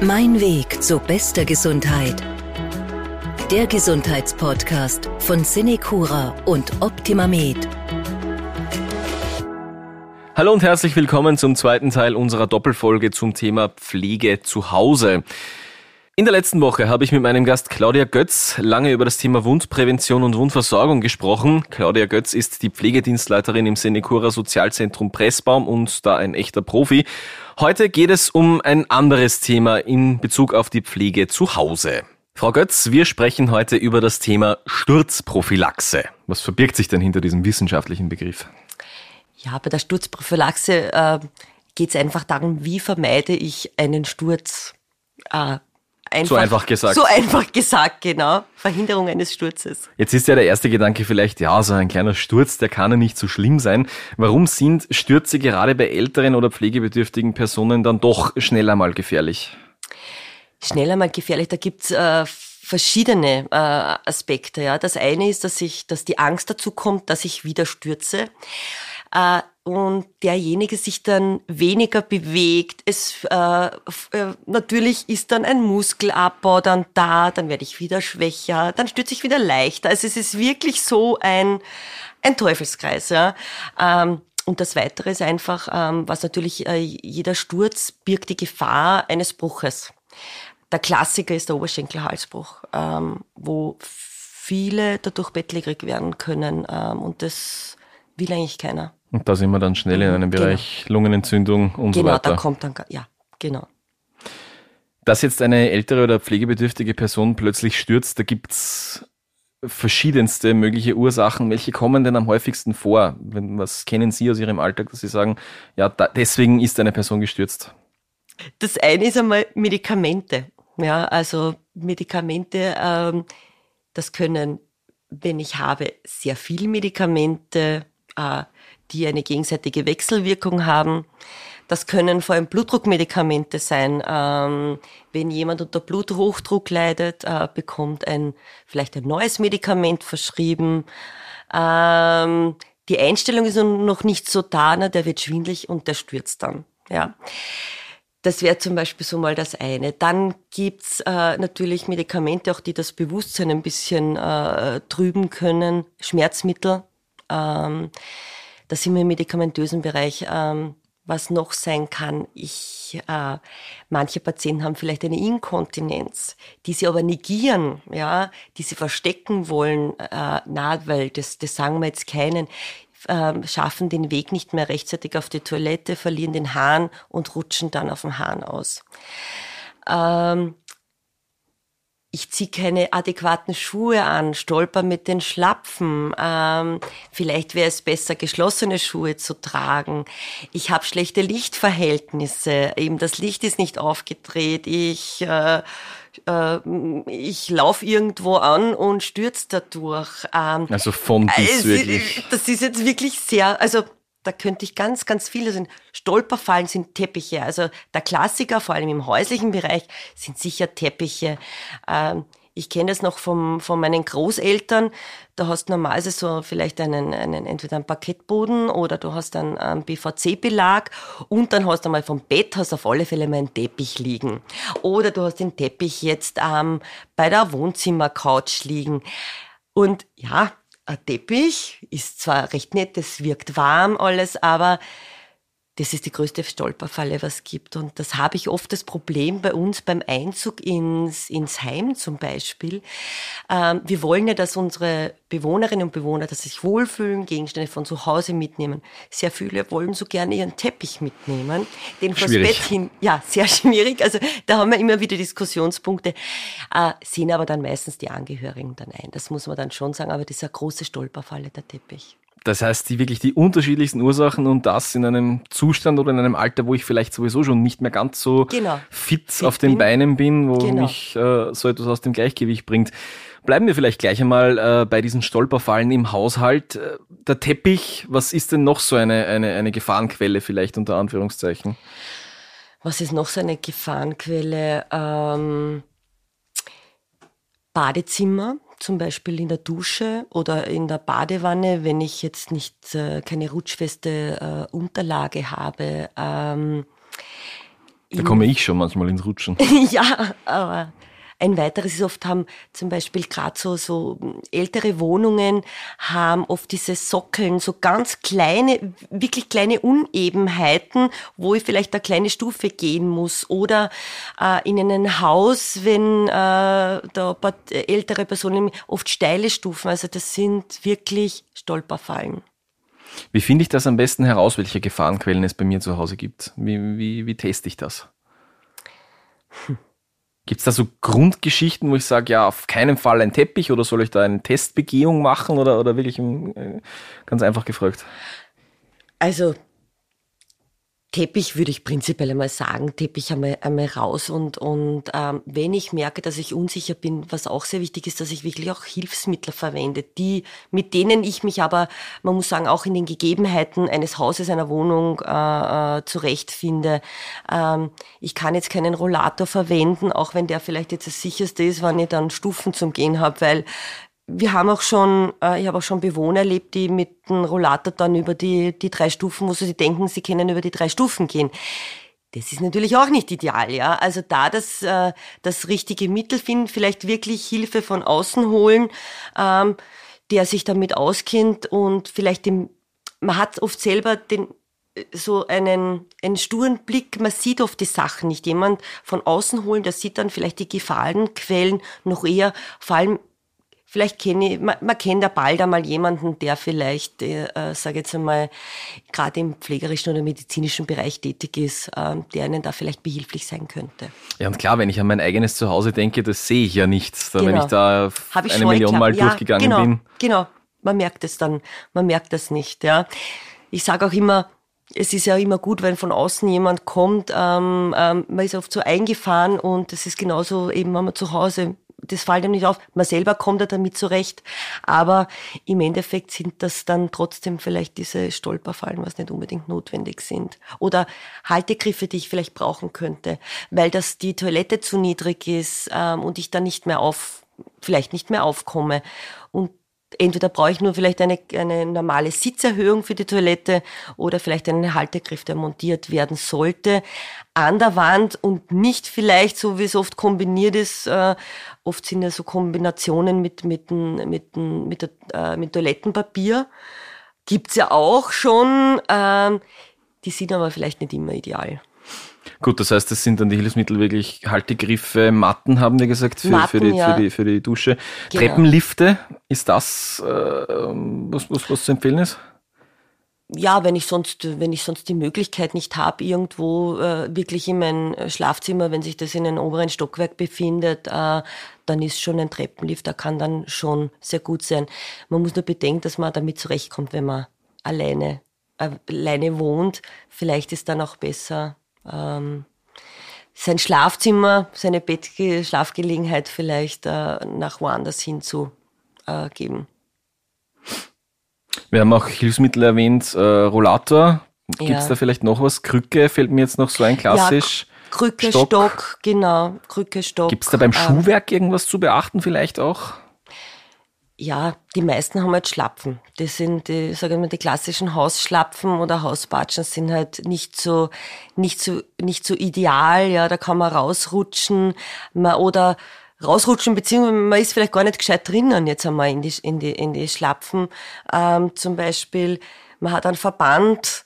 Mein Weg zu bester Gesundheit. Der Gesundheitspodcast von Cinecura und OptimaMed. Hallo und herzlich willkommen zum zweiten Teil unserer Doppelfolge zum Thema Pflege zu Hause. In der letzten Woche habe ich mit meinem Gast Claudia Götz lange über das Thema Wundprävention und Wundversorgung gesprochen. Claudia Götz ist die Pflegedienstleiterin im Senecura Sozialzentrum Pressbaum und da ein echter Profi. Heute geht es um ein anderes Thema in Bezug auf die Pflege zu Hause. Frau Götz, wir sprechen heute über das Thema Sturzprophylaxe. Was verbirgt sich denn hinter diesem wissenschaftlichen Begriff? Ja, bei der Sturzprophylaxe äh, geht es einfach darum, wie vermeide ich einen Sturz. Äh, Einfach, so einfach gesagt. So einfach gesagt, genau. Verhinderung eines Sturzes. Jetzt ist ja der erste Gedanke vielleicht, ja, so ein kleiner Sturz, der kann ja nicht so schlimm sein. Warum sind Stürze gerade bei älteren oder pflegebedürftigen Personen dann doch schneller mal gefährlich? Schneller mal gefährlich, da gibt's äh, verschiedene äh, Aspekte. Ja. Das eine ist, dass ich, dass die Angst dazu kommt, dass ich wieder stürze. Äh, und derjenige sich dann weniger bewegt. Es äh, äh, natürlich ist dann ein Muskelabbau dann da, dann werde ich wieder schwächer, dann stürze ich wieder leichter. Also es ist wirklich so ein ein Teufelskreis. Ja. Ähm, und das Weitere ist einfach, ähm, was natürlich äh, jeder Sturz birgt die Gefahr eines Bruches. Der Klassiker ist der Oberschenkelhalsbruch, ähm, wo viele dadurch bettlägerig werden können ähm, und das will eigentlich keiner. Und da sind wir dann schnell in einem genau. Bereich genau. Lungenentzündung und genau, so weiter. Genau, da kommt dann, ja, genau. Dass jetzt eine ältere oder pflegebedürftige Person plötzlich stürzt, da gibt's verschiedenste mögliche Ursachen. Welche kommen denn am häufigsten vor? Was kennen Sie aus Ihrem Alltag, dass Sie sagen, ja, da, deswegen ist eine Person gestürzt? Das eine ist einmal Medikamente. Ja, also Medikamente, ähm, das können, wenn ich habe, sehr viel Medikamente, äh, die eine gegenseitige Wechselwirkung haben. Das können vor allem Blutdruckmedikamente sein. Ähm, wenn jemand unter Bluthochdruck leidet, äh, bekommt ein vielleicht ein neues Medikament verschrieben. Ähm, die Einstellung ist noch nicht so da, ne? der wird schwindlig und der stürzt dann. Ja. Das wäre zum Beispiel so mal das eine. Dann gibt's äh, natürlich Medikamente, auch die das Bewusstsein ein bisschen äh, trüben können, Schmerzmittel. Ähm, da sind wir im medikamentösen Bereich. Ähm, was noch sein kann, ich, äh, manche Patienten haben vielleicht eine Inkontinenz, die sie aber negieren, ja, die sie verstecken wollen, äh, na, weil das, das sagen wir jetzt keinen, äh, schaffen den Weg nicht mehr rechtzeitig auf die Toilette, verlieren den Hahn und rutschen dann auf dem Hahn aus. Ähm, ich ziehe keine adäquaten Schuhe an, stolper mit den Schlapfen. Ähm, vielleicht wäre es besser, geschlossene Schuhe zu tragen. Ich habe schlechte Lichtverhältnisse. Eben das Licht ist nicht aufgedreht. Ich äh, äh, ich laufe irgendwo an und stürze dadurch. Ähm, also von bis wirklich. Das ist jetzt wirklich sehr, also da könnte ich ganz, ganz viele sind. Stolperfallen sind Teppiche. Also der Klassiker, vor allem im häuslichen Bereich, sind sicher Teppiche. Ähm, ich kenne das noch vom, von meinen Großeltern. Da hast du normalerweise so vielleicht einen, einen, entweder einen Parkettboden oder du hast einen, einen BVC-Belag und dann hast du mal vom Bett hast auf alle Fälle mal einen Teppich liegen. Oder du hast den Teppich jetzt ähm, bei der Wohnzimmercouch liegen. Und ja, Teppich ist zwar recht nett, es wirkt warm alles, aber das ist die größte Stolperfalle, was es gibt. Und das habe ich oft das Problem bei uns beim Einzug ins, ins Heim zum Beispiel. Ähm, wir wollen ja, dass unsere Bewohnerinnen und Bewohner, dass sie sich wohlfühlen, Gegenstände von zu Hause mitnehmen. Sehr viele wollen so gerne ihren Teppich mitnehmen, den vors Bett hin. Ja, sehr schwierig. Also da haben wir immer wieder Diskussionspunkte. Äh, sehen aber dann meistens die Angehörigen dann ein. Das muss man dann schon sagen. Aber das ist eine große Stolperfalle, der Teppich. Das heißt, die wirklich die unterschiedlichsten Ursachen und das in einem Zustand oder in einem Alter, wo ich vielleicht sowieso schon nicht mehr ganz so genau. fit, fit, auf den bin. Beinen bin, wo genau. mich äh, so etwas aus dem Gleichgewicht bringt. Bleiben wir vielleicht gleich einmal äh, bei diesen Stolperfallen im Haushalt. Äh, der Teppich, was ist denn noch so eine, eine, eine Gefahrenquelle vielleicht unter Anführungszeichen? Was ist noch so eine Gefahrenquelle? Ähm, Badezimmer zum Beispiel in der Dusche oder in der Badewanne, wenn ich jetzt nicht äh, keine rutschfeste äh, Unterlage habe. Ähm, Da komme ich schon manchmal ins Rutschen. ja, aber ein weiteres ist oft haben zum Beispiel gerade so, so ältere Wohnungen haben oft diese Sockeln, so ganz kleine, wirklich kleine Unebenheiten, wo ich vielleicht eine kleine Stufe gehen muss. Oder äh, in einem Haus, wenn äh, da ältere Personen oft steile Stufen, also das sind wirklich Stolperfallen. Wie finde ich das am besten heraus, welche Gefahrenquellen es bei mir zu Hause gibt? Wie, wie, wie teste ich das? Hm. Gibt es da so Grundgeschichten, wo ich sage, ja, auf keinen Fall ein Teppich oder soll ich da eine Testbegehung machen oder, oder wirklich äh, ganz einfach gefragt? Also Teppich würde ich prinzipiell einmal sagen, Teppich einmal, einmal raus und, und ähm, wenn ich merke, dass ich unsicher bin, was auch sehr wichtig ist, dass ich wirklich auch Hilfsmittel verwende, die, mit denen ich mich aber, man muss sagen, auch in den Gegebenheiten eines Hauses, einer Wohnung äh, äh, zurechtfinde. Ähm, ich kann jetzt keinen Rollator verwenden, auch wenn der vielleicht jetzt das sicherste ist, wenn ich dann Stufen zum Gehen habe, weil wir haben auch schon, äh, ich habe auch schon Bewohner erlebt, die mit dem Rollator dann über die, die drei Stufen, wo sie denken, sie können über die drei Stufen gehen. Das ist natürlich auch nicht ideal, ja. Also da das, äh, das richtige Mittel finden, vielleicht wirklich Hilfe von außen holen, ähm, der sich damit auskennt und vielleicht dem, man hat oft selber den, so einen, einen sturen Blick, man sieht oft die Sachen nicht. Jemand von außen holen, der sieht dann vielleicht die Gefahrenquellen noch eher, vor allem Vielleicht kenne ich, man, man kennt ja bald einmal jemanden, der vielleicht, äh, äh sage jetzt einmal, gerade im pflegerischen oder medizinischen Bereich tätig ist, äh, der ihnen da vielleicht behilflich sein könnte. Ja, und klar, wenn ich an mein eigenes Zuhause denke, das sehe ich ja nichts. Genau. Wenn ich da ich eine Million Mal ja, durchgegangen genau, bin. Genau, man merkt es dann, man merkt das nicht. Ja. Ich sage auch immer, es ist ja immer gut, wenn von außen jemand kommt. Ähm, ähm, man ist oft so eingefahren und es ist genauso eben, wenn man zu Hause das fällt ihm nicht auf. Man selber kommt ja damit zurecht. Aber im Endeffekt sind das dann trotzdem vielleicht diese Stolperfallen, was nicht unbedingt notwendig sind. Oder Haltegriffe, die ich vielleicht brauchen könnte, weil das die Toilette zu niedrig ist ähm, und ich dann nicht mehr auf, vielleicht nicht mehr aufkomme. Und entweder brauche ich nur vielleicht eine, eine normale Sitzerhöhung für die Toilette oder vielleicht einen Haltegriff, der montiert werden sollte an der Wand und nicht vielleicht, so wie es oft kombiniert ist, äh, oft sind ja so Kombinationen mit, mit, mit, mit, der, äh, mit Toilettenpapier, gibt's ja auch schon, äh, die sind aber vielleicht nicht immer ideal. Gut, das heißt, das sind dann die Hilfsmittel wirklich Haltegriffe, Matten, haben wir gesagt, für, Matten, für, die, ja. für, die, für die Dusche. Genau. Treppenlifte, ist das, äh, was, was, was zu empfehlen ist? ja, wenn ich sonst, wenn ich sonst die Möglichkeit nicht habe, irgendwo äh, wirklich in mein Schlafzimmer, wenn sich das in einem oberen Stockwerk befindet, äh, dann ist schon ein Treppenlift, da kann dann schon sehr gut sein. Man muss nur bedenken, dass man damit zurechtkommt, wenn man alleine, äh, alleine wohnt. Vielleicht ist dann auch besser, ähm, sein Schlafzimmer, seine Bett Schlafgelegenheit vielleicht äh, nach woanders hinzugeben. Wir haben auch Hilfsmittel erwähnt, äh, Rollator. Gibt es ja. da vielleicht noch was? Krücke fällt mir jetzt noch so ein klassisch. Ja, Krücke, Stock, Stock genau. Krücke, Stock. Gibt es da beim ähm, Schuhwerk irgendwas zu beachten vielleicht auch? Ja, die meisten haben halt Schlapfen. Das sind die, sagen wir mal, die klassischen Hausschlapfen oder Hausbatschen sind halt nicht so, nicht so, nicht so ideal. Ja, da kann man rausrutschen, man, oder rausrutschen, beziehungsweise man ist vielleicht gar nicht gescheit drinnen jetzt einmal in die, in die, in die Schlapfen. Ähm, zum Beispiel, man hat einen Verband,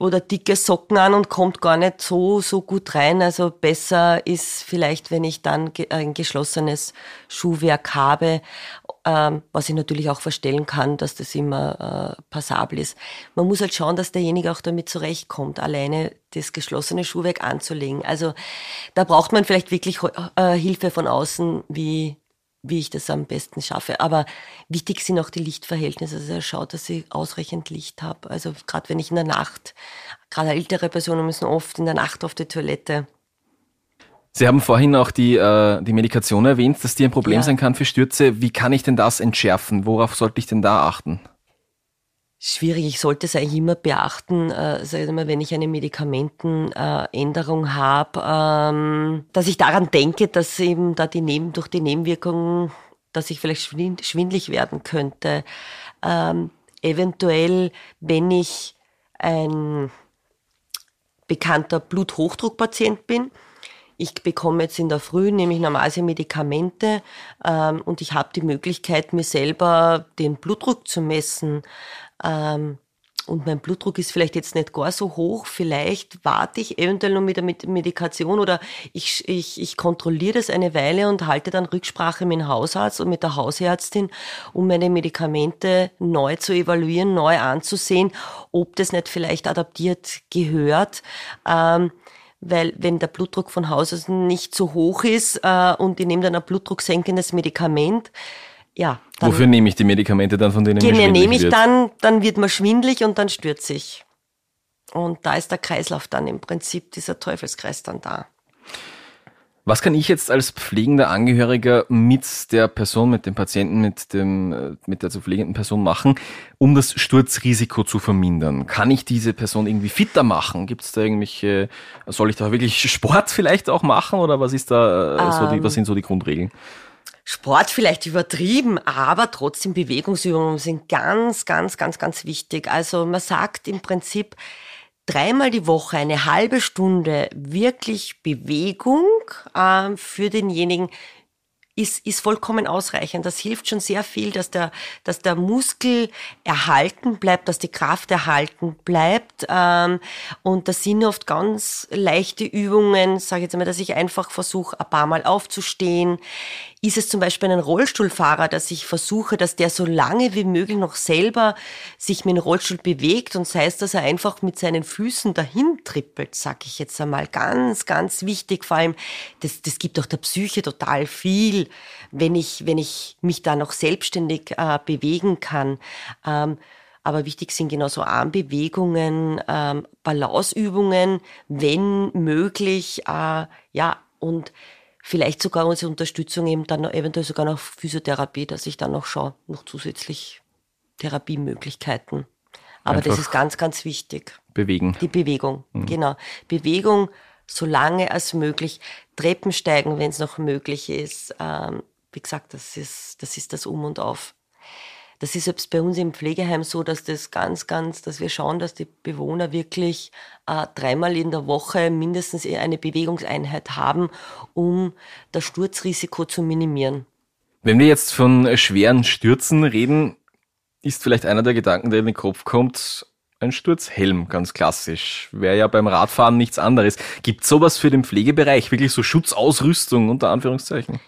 oder dicke Socken an und kommt gar nicht so, so gut rein. Also besser ist vielleicht, wenn ich dann ein geschlossenes Schuhwerk habe, ähm, was ich natürlich auch verstellen kann, dass das immer äh, passabel ist. Man muss halt schauen, dass derjenige auch damit zurechtkommt, alleine das geschlossene Schuhwerk anzulegen. Also da braucht man vielleicht wirklich äh, Hilfe von außen, wie wie ich das am besten schaffe. Aber wichtig sind auch die Lichtverhältnisse. Also er schaut, dass ich ausreichend Licht habe. Also gerade wenn ich in der Nacht, gerade ältere Personen müssen oft in der Nacht auf die Toilette. Sie haben vorhin auch die, äh, die Medikation erwähnt, dass die ein Problem ja. sein kann für Stürze. Wie kann ich denn das entschärfen? Worauf sollte ich denn da achten? Schwierig. Ich sollte es eigentlich immer beachten, äh, sag mal, wenn ich eine Medikamentenänderung äh, habe, ähm, dass ich daran denke, dass eben da die Neben, durch die Nebenwirkungen, dass ich vielleicht schwindlig werden könnte. Ähm, eventuell, wenn ich ein bekannter Bluthochdruckpatient bin. Ich bekomme jetzt in der Früh nämlich normalerweise Medikamente ähm, und ich habe die Möglichkeit, mir selber den Blutdruck zu messen. Ähm, und mein Blutdruck ist vielleicht jetzt nicht gar so hoch, vielleicht warte ich eventuell noch mit der Medikation oder ich, ich, ich kontrolliere das eine Weile und halte dann Rücksprache mit dem Hausarzt und mit der Hausärztin, um meine Medikamente neu zu evaluieren, neu anzusehen, ob das nicht vielleicht adaptiert gehört. Ähm, weil wenn der Blutdruck von Haus aus nicht so hoch ist äh, und ich nehme dann ein blutdrucksenkendes Medikament, ja. Wofür nehme ich die Medikamente dann, von denen ich schwindelig nehme ich wird? dann, dann wird man schwindlig und dann stürze ich. Und da ist der Kreislauf dann im Prinzip, dieser Teufelskreis dann da. Was kann ich jetzt als pflegender Angehöriger mit der Person, mit dem Patienten, mit, dem, mit der zu pflegenden Person machen, um das Sturzrisiko zu vermindern? Kann ich diese Person irgendwie fitter machen? Gibt es da irgendwelche, soll ich da wirklich Sport vielleicht auch machen oder was ist da, ähm, so die, was ähm, sind so die Grundregeln? Sport vielleicht übertrieben, aber trotzdem Bewegungsübungen sind ganz, ganz, ganz, ganz wichtig. Also man sagt im Prinzip dreimal die Woche eine halbe Stunde wirklich Bewegung äh, für denjenigen ist, ist vollkommen ausreichend. Das hilft schon sehr viel, dass der, dass der Muskel erhalten bleibt, dass die Kraft erhalten bleibt. Ähm, und das sind oft ganz leichte Übungen, sage ich jetzt mal, dass ich einfach versuche, ein paar Mal aufzustehen. Ist es zum Beispiel ein Rollstuhlfahrer, dass ich versuche, dass der so lange wie möglich noch selber sich mit dem Rollstuhl bewegt und sei es, dass er einfach mit seinen Füßen dahin trippelt, sag ich jetzt einmal. Ganz, ganz wichtig, vor allem, das, das gibt auch der Psyche total viel, wenn ich, wenn ich mich da noch selbstständig äh, bewegen kann. Ähm, aber wichtig sind genauso Armbewegungen, ähm, Balanceübungen, wenn möglich, äh, ja, und vielleicht sogar unsere Unterstützung eben dann eventuell sogar noch Physiotherapie, dass ich dann noch schaue, noch zusätzlich Therapiemöglichkeiten. Aber Einfach das ist ganz, ganz wichtig. Bewegen. Die Bewegung, mhm. genau. Bewegung so lange als möglich. Treppen steigen, wenn es noch möglich ist. Ähm, wie gesagt, das ist, das ist das Um und Auf. Das ist selbst bei uns im Pflegeheim so, dass das ganz, ganz, dass wir schauen, dass die Bewohner wirklich äh, dreimal in der Woche mindestens eine Bewegungseinheit haben, um das Sturzrisiko zu minimieren. Wenn wir jetzt von schweren Stürzen reden, ist vielleicht einer der Gedanken, der in den Kopf kommt, ein Sturzhelm, ganz klassisch. Wäre ja beim Radfahren nichts anderes. Gibt sowas für den Pflegebereich? Wirklich so Schutzausrüstung unter Anführungszeichen?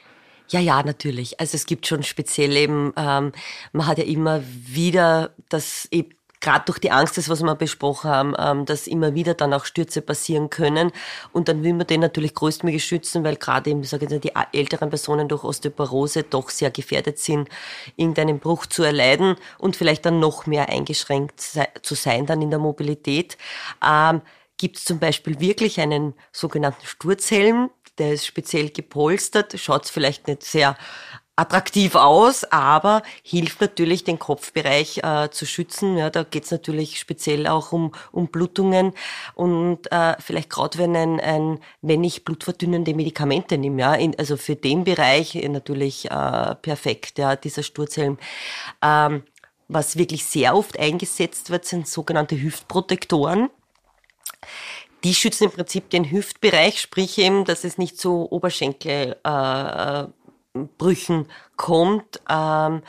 Ja, ja, natürlich. Also es gibt schon speziell eben, ähm, man hat ja immer wieder das eben gerade durch die Angst, das, was wir besprochen haben, ähm, dass immer wieder dann auch Stürze passieren können. Und dann will man den natürlich größtmöglich schützen, weil gerade eben, sage ich die älteren Personen durch Osteoporose doch sehr gefährdet sind, irgendeinen Bruch zu erleiden und vielleicht dann noch mehr eingeschränkt zu sein dann in der Mobilität. Ähm, Gibt es zum Beispiel wirklich einen sogenannten Sturzhelm, der ist speziell gepolstert, schaut vielleicht nicht sehr attraktiv aus, aber hilft natürlich, den Kopfbereich äh, zu schützen. Ja, da geht es natürlich speziell auch um, um Blutungen und äh, vielleicht gerade wenn ein, ein, wenn ich blutverdünnende Medikamente nehme, ja, in, also für den Bereich natürlich äh, perfekt, ja, dieser Sturzhelm. Ähm, was wirklich sehr oft eingesetzt wird, sind sogenannte Hüftprotektoren. Die schützen im Prinzip den Hüftbereich, sprich eben, dass es nicht zu Oberschenkelbrüchen äh, kommt. Ähm,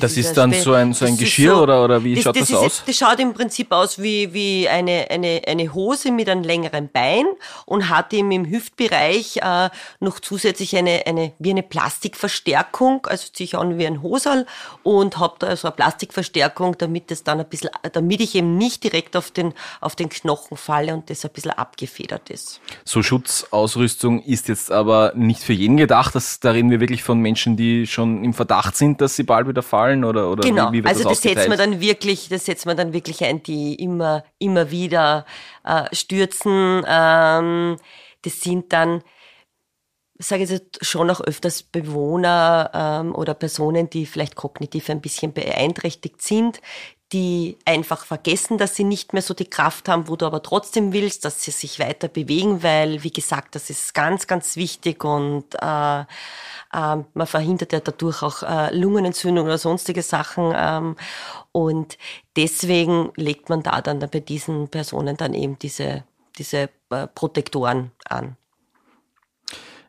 das, das ist, ist dann so ein, so ein Geschirr so, oder, oder wie das, schaut das, das aus? Ist, das schaut im Prinzip aus wie, wie eine, eine, eine Hose mit einem längeren Bein und hat eben im Hüftbereich äh, noch zusätzlich eine, eine, wie eine Plastikverstärkung, also ziehe ich an wie ein Hosal und habe da so eine Plastikverstärkung, damit es dann ein bisschen, damit ich eben nicht direkt auf den, auf den Knochen falle und das ein bisschen abgefedert ist. So Schutzausrüstung ist jetzt aber nicht für jeden gedacht, dass da reden wir wirklich von Menschen, die schon im Verdacht sind, dass sie bald wieder fallen oder, oder genau. wie, wie wird also das, das setzt man dann wirklich, das setzt man dann wirklich ein, die immer, immer wieder äh, stürzen. Ähm, das sind dann, sage ich jetzt schon auch öfters Bewohner ähm, oder Personen, die vielleicht kognitiv ein bisschen beeinträchtigt sind, die einfach vergessen, dass sie nicht mehr so die Kraft haben, wo du aber trotzdem willst, dass sie sich weiter bewegen, weil, wie gesagt, das ist ganz, ganz wichtig und äh, äh, man verhindert ja dadurch auch äh, Lungenentzündung oder sonstige Sachen. Ähm, und deswegen legt man da dann bei diesen Personen dann eben diese diese äh, Protektoren an.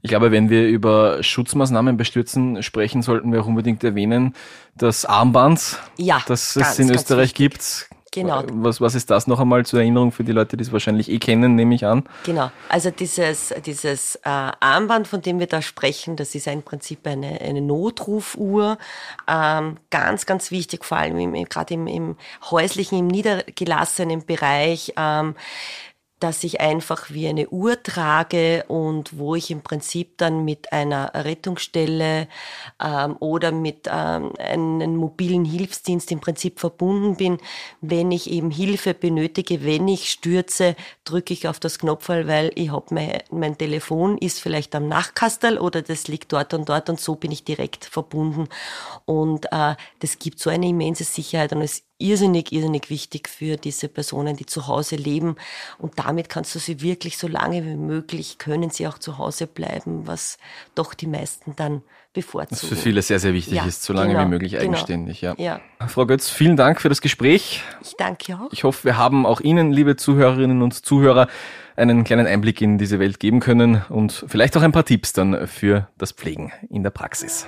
Ich glaube, wenn wir über Schutzmaßnahmen bei Stürzen sprechen, sollten wir auch unbedingt erwähnen, das Armband, ja, das es in Österreich gibt. Genau. Was, was ist das noch einmal zur Erinnerung für die Leute, die es wahrscheinlich eh kennen, nehme ich an? Genau. Also dieses, dieses äh, Armband, von dem wir da sprechen, das ist im Prinzip eine, eine Notrufuhr. Ähm, ganz, ganz wichtig, vor allem gerade im, im häuslichen, im niedergelassenen Bereich. Ähm, dass ich einfach wie eine Uhr trage und wo ich im Prinzip dann mit einer Rettungsstelle ähm, oder mit ähm, einem mobilen Hilfsdienst im Prinzip verbunden bin. Wenn ich eben Hilfe benötige, wenn ich stürze, drücke ich auf das Knopfball, weil ich habe mein, mein Telefon ist vielleicht am Nachkastel oder das liegt dort und dort und so bin ich direkt verbunden. Und äh, das gibt so eine immense Sicherheit und es irrsinnig, irrsinnig wichtig für diese Personen, die zu Hause leben. Und damit kannst du sie wirklich so lange wie möglich, können sie auch zu Hause bleiben, was doch die meisten dann bevorzugen. Was für viele sehr, sehr wichtig ja, ist, so lange genau, wie möglich genau. eigenständig. Ja. ja. Frau Götz, vielen Dank für das Gespräch. Ich danke auch. Ich hoffe, wir haben auch Ihnen, liebe Zuhörerinnen und Zuhörer, einen kleinen Einblick in diese Welt geben können und vielleicht auch ein paar Tipps dann für das Pflegen in der Praxis.